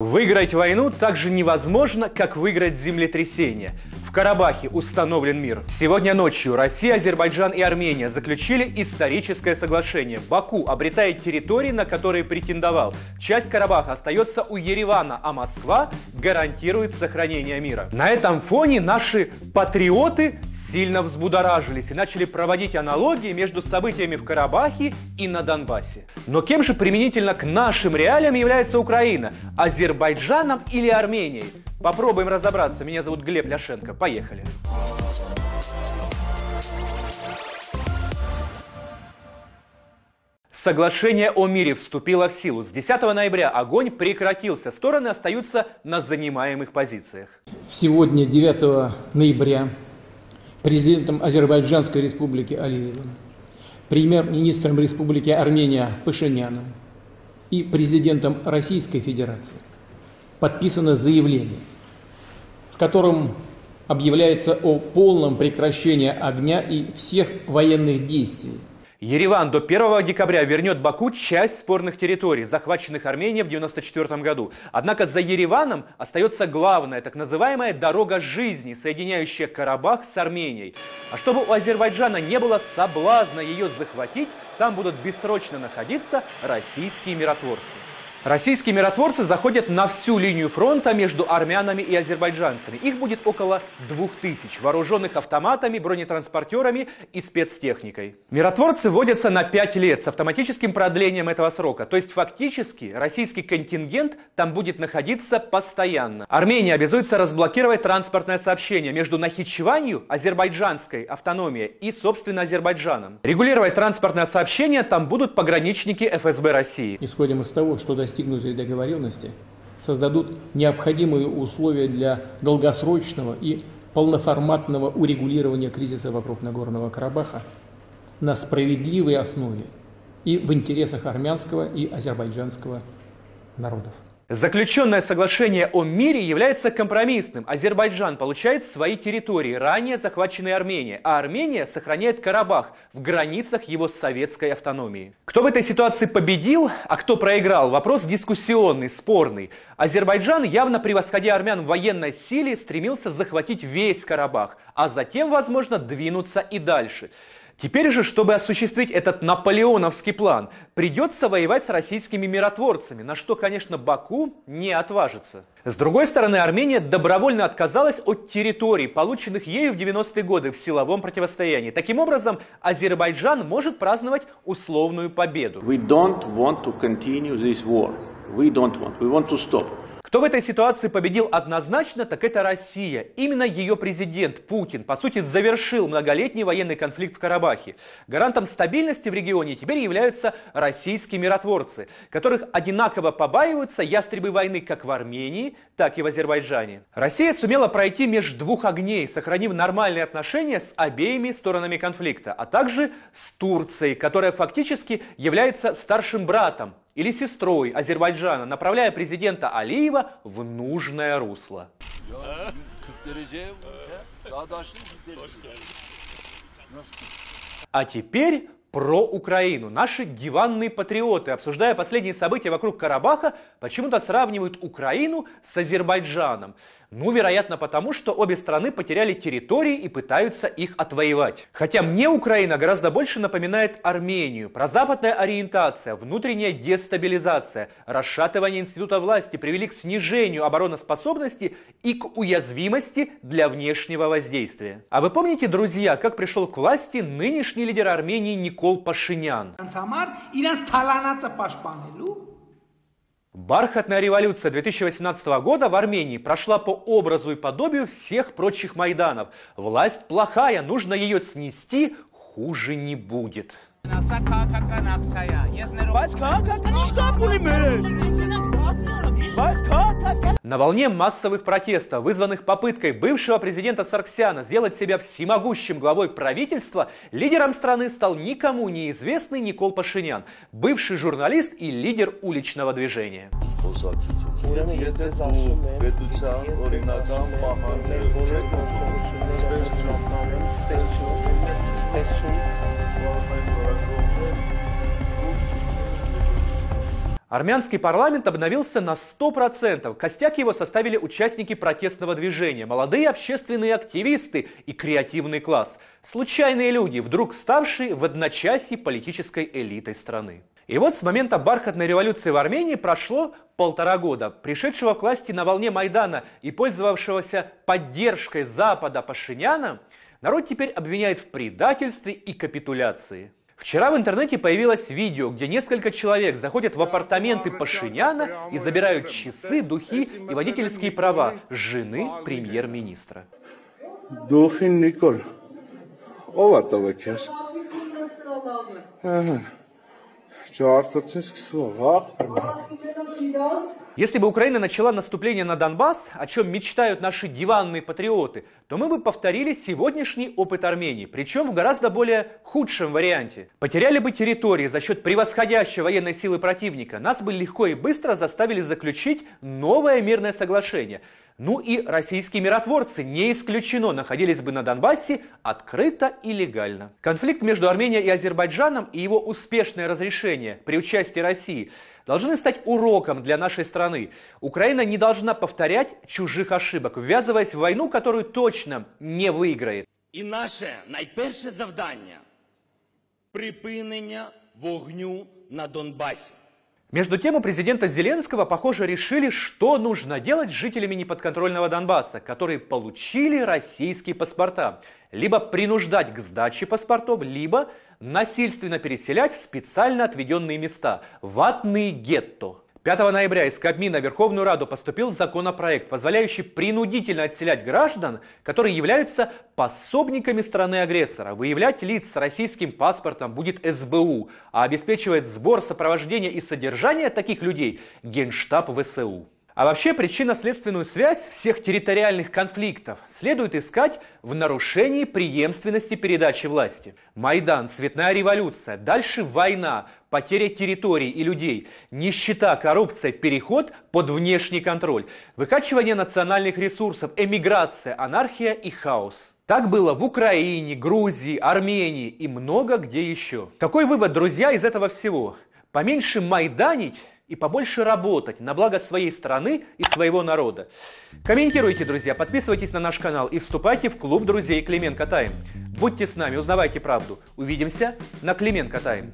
Выиграть войну так же невозможно, как выиграть землетрясение. В Карабахе установлен мир. Сегодня ночью Россия, Азербайджан и Армения заключили историческое соглашение. Баку обретает территории, на которые претендовал. Часть Карабаха остается у Еревана, а Москва гарантирует сохранение мира. На этом фоне наши патриоты сильно взбудоражились и начали проводить аналогии между событиями в Карабахе и на Донбассе. Но кем же применительно к нашим реалиям является Украина? Азербайджаном или Арменией? Попробуем разобраться. Меня зовут Глеб Ляшенко. Поехали. Соглашение о мире вступило в силу. С 10 ноября огонь прекратился. Стороны остаются на занимаемых позициях. Сегодня, 9 ноября, президентом Азербайджанской республики Алиевым, премьер-министром республики Армения Пашиняном и президентом Российской Федерации подписано заявление, в котором объявляется о полном прекращении огня и всех военных действий Ереван до 1 декабря вернет Баку часть спорных территорий, захваченных Арменией в 1994 году. Однако за Ереваном остается главная, так называемая дорога жизни, соединяющая Карабах с Арменией. А чтобы у Азербайджана не было соблазна ее захватить, там будут бессрочно находиться российские миротворцы. Российские миротворцы заходят на всю линию фронта между армянами и азербайджанцами. Их будет около двух тысяч, вооруженных автоматами, бронетранспортерами и спецтехникой. Миротворцы вводятся на пять лет с автоматическим продлением этого срока. То есть фактически российский контингент там будет находиться постоянно. Армения обязуется разблокировать транспортное сообщение между Нахичеванью, азербайджанской автономией, и, собственно, Азербайджаном. Регулировать транспортное сообщение там будут пограничники ФСБ России. Исходим из того, что достигнутые договоренности создадут необходимые условия для долгосрочного и полноформатного урегулирования кризиса вокруг Нагорного Карабаха на справедливой основе и в интересах армянского и азербайджанского народов. Заключенное соглашение о мире является компромиссным. Азербайджан получает свои территории, ранее захваченные Арменией, а Армения сохраняет Карабах в границах его советской автономии. Кто в этой ситуации победил, а кто проиграл? Вопрос дискуссионный, спорный. Азербайджан, явно превосходя армян в военной силе, стремился захватить весь Карабах, а затем, возможно, двинуться и дальше. Теперь же, чтобы осуществить этот наполеоновский план, придется воевать с российскими миротворцами, на что, конечно, Баку не отважится. С другой стороны, Армения добровольно отказалась от территорий, полученных ею в 90-е годы в силовом противостоянии. Таким образом, Азербайджан может праздновать условную победу. We don't want to continue this war. We don't want. We want to stop. Кто в этой ситуации победил однозначно, так это Россия. Именно ее президент Путин, по сути, завершил многолетний военный конфликт в Карабахе. Гарантом стабильности в регионе теперь являются российские миротворцы, которых одинаково побаиваются ястребы войны как в Армении, так и в Азербайджане. Россия сумела пройти между двух огней, сохранив нормальные отношения с обеими сторонами конфликта, а также с Турцией, которая фактически является старшим братом или сестрой Азербайджана, направляя президента Алиева в нужное русло. А теперь про Украину. Наши диванные патриоты, обсуждая последние события вокруг Карабаха, почему-то сравнивают Украину с Азербайджаном. Ну, вероятно, потому что обе страны потеряли территории и пытаются их отвоевать. Хотя мне Украина гораздо больше напоминает Армению. Прозападная ориентация, внутренняя дестабилизация, расшатывание института власти привели к снижению обороноспособности и к уязвимости для внешнего воздействия. А вы помните, друзья, как пришел к власти нынешний лидер Армении Никол Пашинян? Бархатная революция 2018 года в Армении прошла по образу и подобию всех прочих Майданов. Власть плохая, нужно ее снести, хуже не будет. На волне массовых протестов, вызванных попыткой бывшего президента Сарксяна сделать себя всемогущим главой правительства, лидером страны стал никому неизвестный Никол Пашинян, бывший журналист и лидер уличного движения. Армянский парламент обновился на 100%. Костяк его составили участники протестного движения, молодые общественные активисты и креативный класс. Случайные люди, вдруг ставшие в одночасье политической элитой страны. И вот с момента бархатной революции в Армении прошло полтора года. Пришедшего к власти на волне Майдана и пользовавшегося поддержкой Запада Пашиняна, народ теперь обвиняет в предательстве и капитуляции. Вчера в интернете появилось видео, где несколько человек заходят в апартаменты Пашиняна и забирают часы, духи и водительские права жены премьер-министра. Духи Николь. Ова-то Ага. Если бы Украина начала наступление на Донбасс, о чем мечтают наши диванные патриоты, то мы бы повторили сегодняшний опыт Армении, причем в гораздо более худшем варианте. Потеряли бы территории за счет превосходящей военной силы противника, нас бы легко и быстро заставили заключить новое мирное соглашение – ну и российские миротворцы, не исключено, находились бы на Донбассе открыто и легально. Конфликт между Арменией и Азербайджаном и его успешное разрешение при участии России должны стать уроком для нашей страны. Украина не должна повторять чужих ошибок, ввязываясь в войну, которую точно не выиграет. І наше найперше завдання припинення вогню на Донбасі. Между тем у президента Зеленского, похоже, решили, что нужно делать с жителями неподконтрольного Донбасса, которые получили российские паспорта. Либо принуждать к сдаче паспортов, либо насильственно переселять в специально отведенные места – ватные гетто. 5 ноября из Кабмина в Верховную Раду поступил законопроект, позволяющий принудительно отселять граждан, которые являются пособниками страны-агрессора. Выявлять лиц с российским паспортом будет СБУ, а обеспечивает сбор, сопровождение и содержание таких людей Генштаб ВСУ. А вообще причинно-следственную связь всех территориальных конфликтов следует искать в нарушении преемственности передачи власти. Майдан, цветная революция, дальше война, потеря территорий и людей, нищета, коррупция, переход под внешний контроль, выкачивание национальных ресурсов, эмиграция, анархия и хаос. Так было в Украине, Грузии, Армении и много где еще. Какой вывод, друзья, из этого всего? Поменьше майданить и побольше работать на благо своей страны и своего народа. Комментируйте, друзья, подписывайтесь на наш канал и вступайте в клуб друзей Клименко Тайм. Будьте с нами, узнавайте правду. Увидимся на Клименко Тайм.